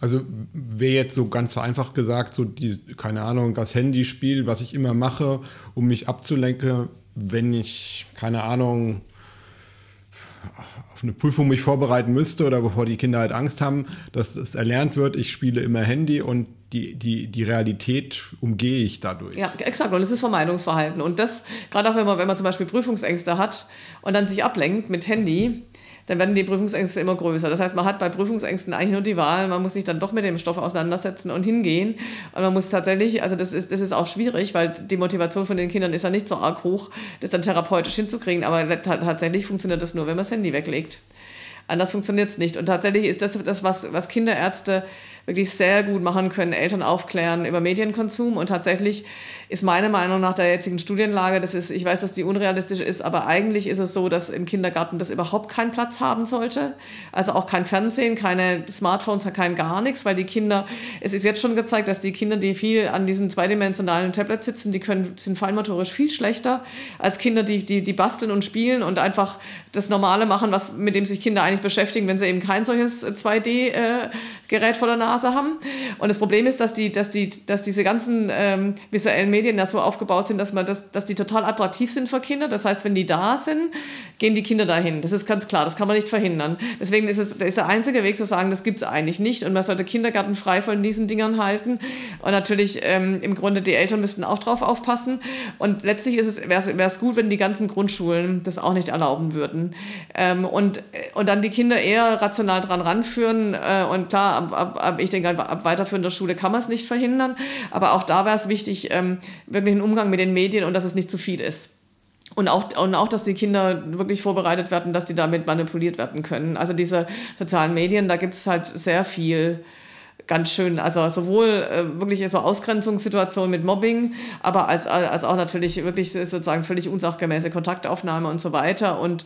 Also wäre jetzt so ganz vereinfacht gesagt, so die, keine Ahnung, das Handyspiel, was ich immer mache, um mich abzulenken, wenn ich, keine Ahnung, auf eine Prüfung mich vorbereiten müsste oder bevor die Kinder halt Angst haben, dass das erlernt wird, ich spiele immer Handy und die, die, die Realität umgehe ich dadurch. Ja, exakt. Und es ist Vermeidungsverhalten. Und das, gerade auch wenn man, wenn man zum Beispiel Prüfungsängste hat und dann sich ablenkt mit Handy, dann werden die Prüfungsängste immer größer. Das heißt, man hat bei Prüfungsängsten eigentlich nur die Wahl, man muss sich dann doch mit dem Stoff auseinandersetzen und hingehen. Und man muss tatsächlich, also das ist, das ist auch schwierig, weil die Motivation von den Kindern ist ja nicht so arg hoch, das dann therapeutisch hinzukriegen. Aber ta- tatsächlich funktioniert das nur, wenn man das Handy weglegt. Anders funktioniert es nicht. Und tatsächlich ist das das, was, was Kinderärzte wirklich sehr gut machen können, Eltern aufklären über Medienkonsum. Und tatsächlich ist meine Meinung nach der jetzigen Studienlage, das ist, ich weiß, dass die unrealistisch ist, aber eigentlich ist es so, dass im Kindergarten das überhaupt keinen Platz haben sollte. Also auch kein Fernsehen, keine Smartphones, kein gar nichts, weil die Kinder, es ist jetzt schon gezeigt, dass die Kinder, die viel an diesen zweidimensionalen Tablets sitzen, die können, sind feinmotorisch viel schlechter als Kinder, die, die, die basteln und spielen und einfach das Normale machen, was, mit dem sich Kinder eigentlich beschäftigen, wenn sie eben kein solches 2D-Gerät vor der Nase haben. Und das Problem ist, dass, die, dass, die, dass diese ganzen ähm, visuellen Medien ja so aufgebaut sind, dass, man das, dass die total attraktiv sind für Kinder. Das heißt, wenn die da sind, gehen die Kinder dahin. Das ist ganz klar, das kann man nicht verhindern. Deswegen ist es ist der einzige Weg zu sagen, das gibt es eigentlich nicht. Und man sollte Kindergarten frei von diesen Dingern halten. Und natürlich ähm, im Grunde die Eltern müssten auch drauf aufpassen. Und letztlich wäre es gut, wenn die ganzen Grundschulen das auch nicht erlauben würden. Ähm, und, und dann die Kinder eher rational dran ranführen. Äh, und klar, ab, ab, ab aber ich denke, ab weiterführender Schule kann man es nicht verhindern. Aber auch da wäre es wichtig, ähm, wirklich einen Umgang mit den Medien und dass es nicht zu viel ist. Und auch, und auch, dass die Kinder wirklich vorbereitet werden, dass die damit manipuliert werden können. Also diese sozialen Medien, da gibt es halt sehr viel ganz schön, also sowohl äh, wirklich so Ausgrenzungssituationen mit Mobbing, aber als, als auch natürlich wirklich sozusagen völlig unsachgemäße Kontaktaufnahme und so weiter. Und,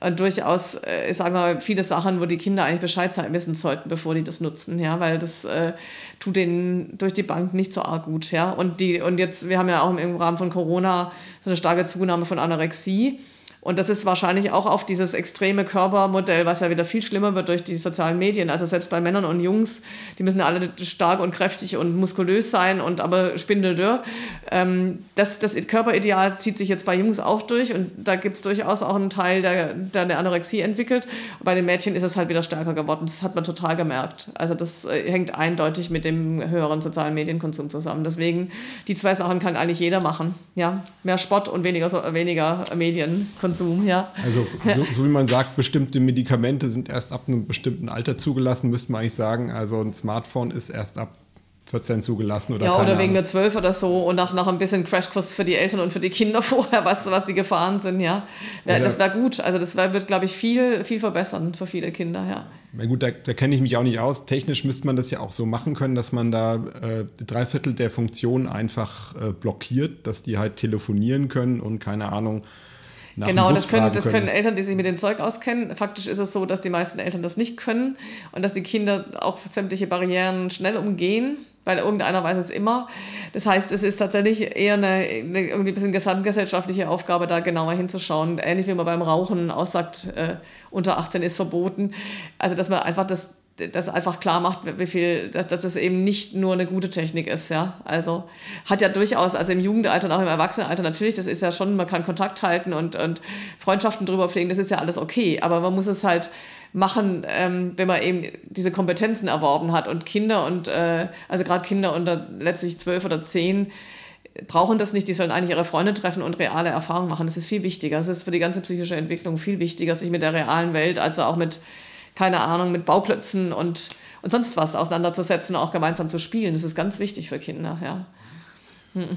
und durchaus, äh, ich sage mal, viele Sachen, wo die Kinder eigentlich Bescheid wissen sollten, bevor die das nutzen, ja, weil das äh, tut denen durch die Bank nicht so arg gut, ja, und die, und jetzt, wir haben ja auch im Rahmen von Corona so eine starke Zunahme von Anorexie, und das ist wahrscheinlich auch auf dieses extreme Körpermodell, was ja wieder viel schlimmer wird durch die sozialen Medien. Also selbst bei Männern und Jungs, die müssen alle stark und kräftig und muskulös sein und aber spindeldürr. Ähm, das, das Körperideal zieht sich jetzt bei Jungs auch durch und da gibt es durchaus auch einen Teil, der, der eine Anorexie entwickelt. Bei den Mädchen ist es halt wieder stärker geworden. Das hat man total gemerkt. Also das äh, hängt eindeutig mit dem höheren sozialen Medienkonsum zusammen. Deswegen, die zwei Sachen kann eigentlich jeder machen. Ja? Mehr Sport und weniger, weniger Medienkonsum. Konsum, ja. Also so, so, wie man sagt, bestimmte Medikamente sind erst ab einem bestimmten Alter zugelassen, müsste man eigentlich sagen. Also ein Smartphone ist erst ab 14 zugelassen oder Ja, oder wegen der 12 oder so und nach, nach ein bisschen Crashkurs für die Eltern und für die Kinder vorher, was, was die Gefahren sind, ja. ja das wäre gut. Also das wär, wird, glaube ich, viel, viel verbessern für viele Kinder, ja. Na gut, da, da kenne ich mich auch nicht aus. Technisch müsste man das ja auch so machen können, dass man da äh, drei Viertel der Funktionen einfach äh, blockiert, dass die halt telefonieren können und keine Ahnung, genau, das können, das können Eltern, die sich mit dem Zeug auskennen. Faktisch ist es so, dass die meisten Eltern das nicht können und dass die Kinder auch sämtliche Barrieren schnell umgehen, weil irgendeiner weiß es immer. Das heißt, es ist tatsächlich eher eine, eine irgendwie ein bisschen gesamtgesellschaftliche Aufgabe, da genauer hinzuschauen. Ähnlich wie man beim Rauchen aussagt, äh, unter 18 ist verboten. Also, dass man einfach das das einfach klar macht, wie viel, dass, dass das eben nicht nur eine gute Technik ist, ja. Also hat ja durchaus, also im Jugendalter und auch im Erwachsenenalter natürlich, das ist ja schon, man kann Kontakt halten und, und Freundschaften drüber pflegen, das ist ja alles okay. Aber man muss es halt machen, ähm, wenn man eben diese Kompetenzen erworben hat. Und Kinder und, äh, also gerade Kinder unter letztlich zwölf oder zehn, brauchen das nicht, die sollen eigentlich ihre Freunde treffen und reale Erfahrungen machen. Das ist viel wichtiger. Das ist für die ganze psychische Entwicklung viel wichtiger, sich mit der realen Welt, also auch mit keine Ahnung, mit Bauklötzen und, und sonst was auseinanderzusetzen und auch gemeinsam zu spielen. Das ist ganz wichtig für Kinder, ja. Hm.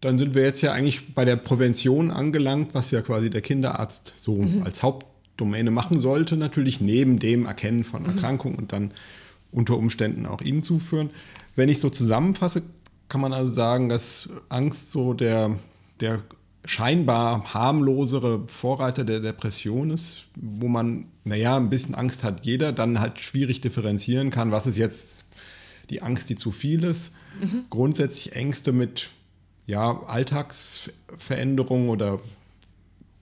Dann sind wir jetzt ja eigentlich bei der Prävention angelangt, was ja quasi der Kinderarzt so mhm. als Hauptdomäne machen sollte, natürlich neben dem Erkennen von mhm. Erkrankungen und dann unter Umständen auch ihnen zuführen. Wenn ich so zusammenfasse, kann man also sagen, dass Angst so der, der scheinbar harmlosere Vorreiter der Depression ist, wo man, naja, ein bisschen Angst hat jeder, dann halt schwierig differenzieren kann, was ist jetzt die Angst, die zu viel ist. Mhm. Grundsätzlich Ängste mit ja, Alltagsveränderungen oder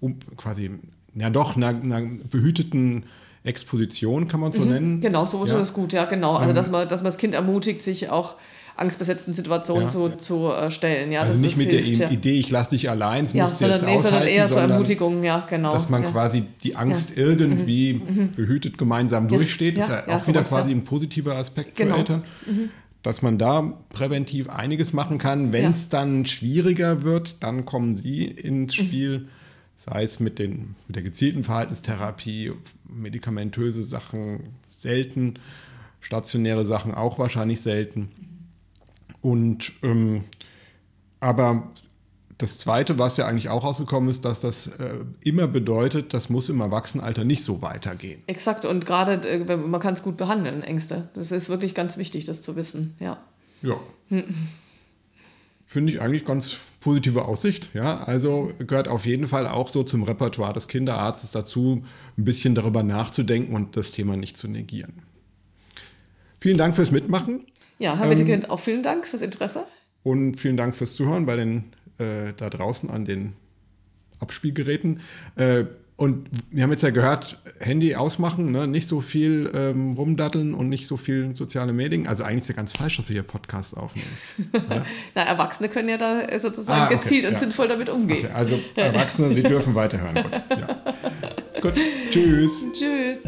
um, quasi, ja doch, einer, einer behüteten Exposition kann man so mhm. nennen. Genau, so ist ja. das gut, ja, genau. Also, ähm, dass man, dass man das Kind ermutigt, sich auch angstbesetzten Situationen ja. zu, zu äh, stellen. Ja, also das nicht mit hilft, der ja. Idee, ich lasse dich allein, es ja, sondern, nee, sondern eher so Ermutigung, ja, genau. Dass man quasi die Angst irgendwie mhm. mhm. behütet gemeinsam durchsteht, ist ja, auch wieder quasi ein positiver Aspekt genau. für Eltern. Mhm dass man da präventiv einiges machen kann. Wenn es ja. dann schwieriger wird, dann kommen Sie ins mhm. Spiel, mhm. sei es mit, den, mit der gezielten Verhaltenstherapie, medikamentöse Sachen selten, stationäre Sachen auch wahrscheinlich selten. Und ähm, aber das Zweite, was ja eigentlich auch rausgekommen ist, dass das äh, immer bedeutet, das muss im Erwachsenenalter nicht so weitergehen. Exakt, und gerade äh, man kann es gut behandeln, Ängste. Das ist wirklich ganz wichtig, das zu wissen, ja. Ja. Hm. Finde ich eigentlich ganz positive Aussicht. Ja, also gehört auf jeden Fall auch so zum Repertoire des Kinderarztes dazu, ein bisschen darüber nachzudenken und das Thema nicht zu negieren. Vielen Dank fürs Mitmachen. Ja, Herr Wittekind, ähm, auch vielen Dank fürs Interesse. Und vielen Dank fürs Zuhören bei den äh, da draußen an den Abspielgeräten. Äh, und wir haben jetzt ja gehört, Handy ausmachen, ne? nicht so viel ähm, rumdatteln und nicht so viel soziale Medien. Also eigentlich ist ja ganz falsch, dass wir hier Podcasts aufnehmen. ja? Na, Erwachsene können ja da sozusagen ah, okay, gezielt und ja. sinnvoll damit umgehen. Okay, also Erwachsene, sie dürfen weiterhören. Gut, ja. Gut, tschüss. Tschüss.